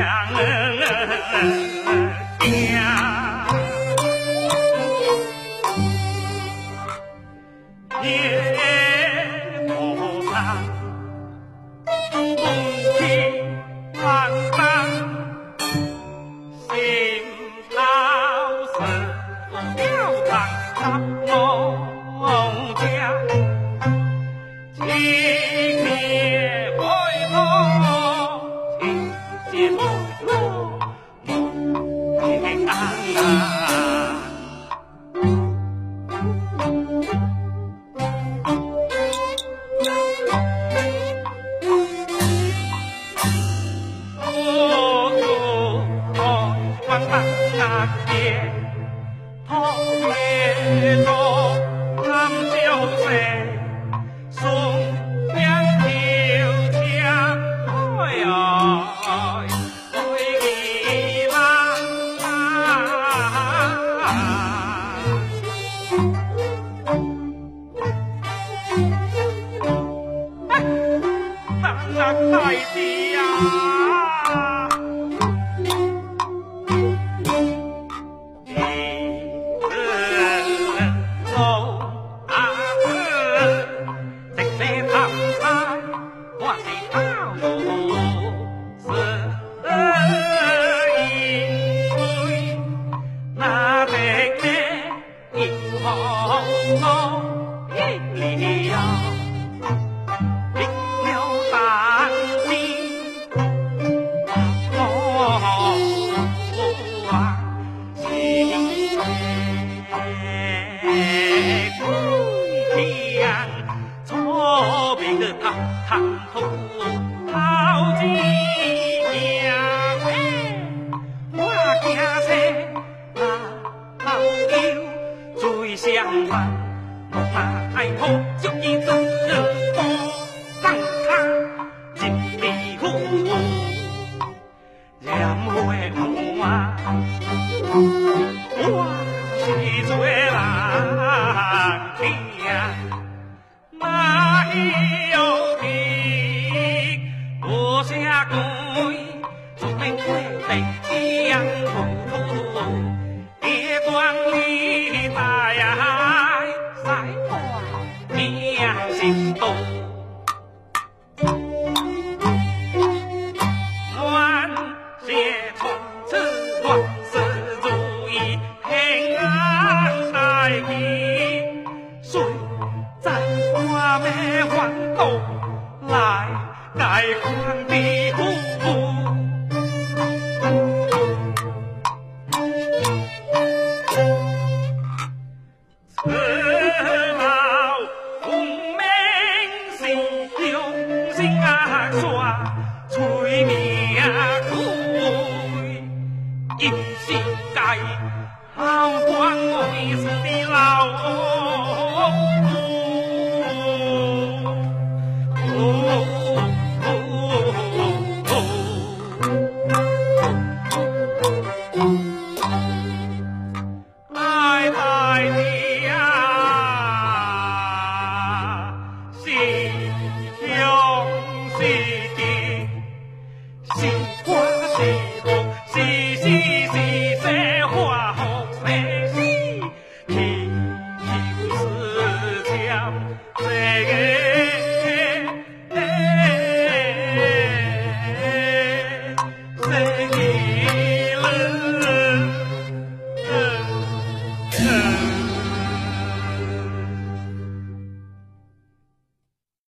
娘娘，夜不长。aqui. 好好运你要了大计把我忘记呀姑娘坐的高堂相伴，我怕爱我就一走不上他，两位红啊，我是最难听呀，有你，我下跪，准备得一样糊涂，别管。来呀，来！你呀，心动。万，从此万事如意，平安。咱来，盖房。耍，催命鬼，阴世界，好官为死的老。苦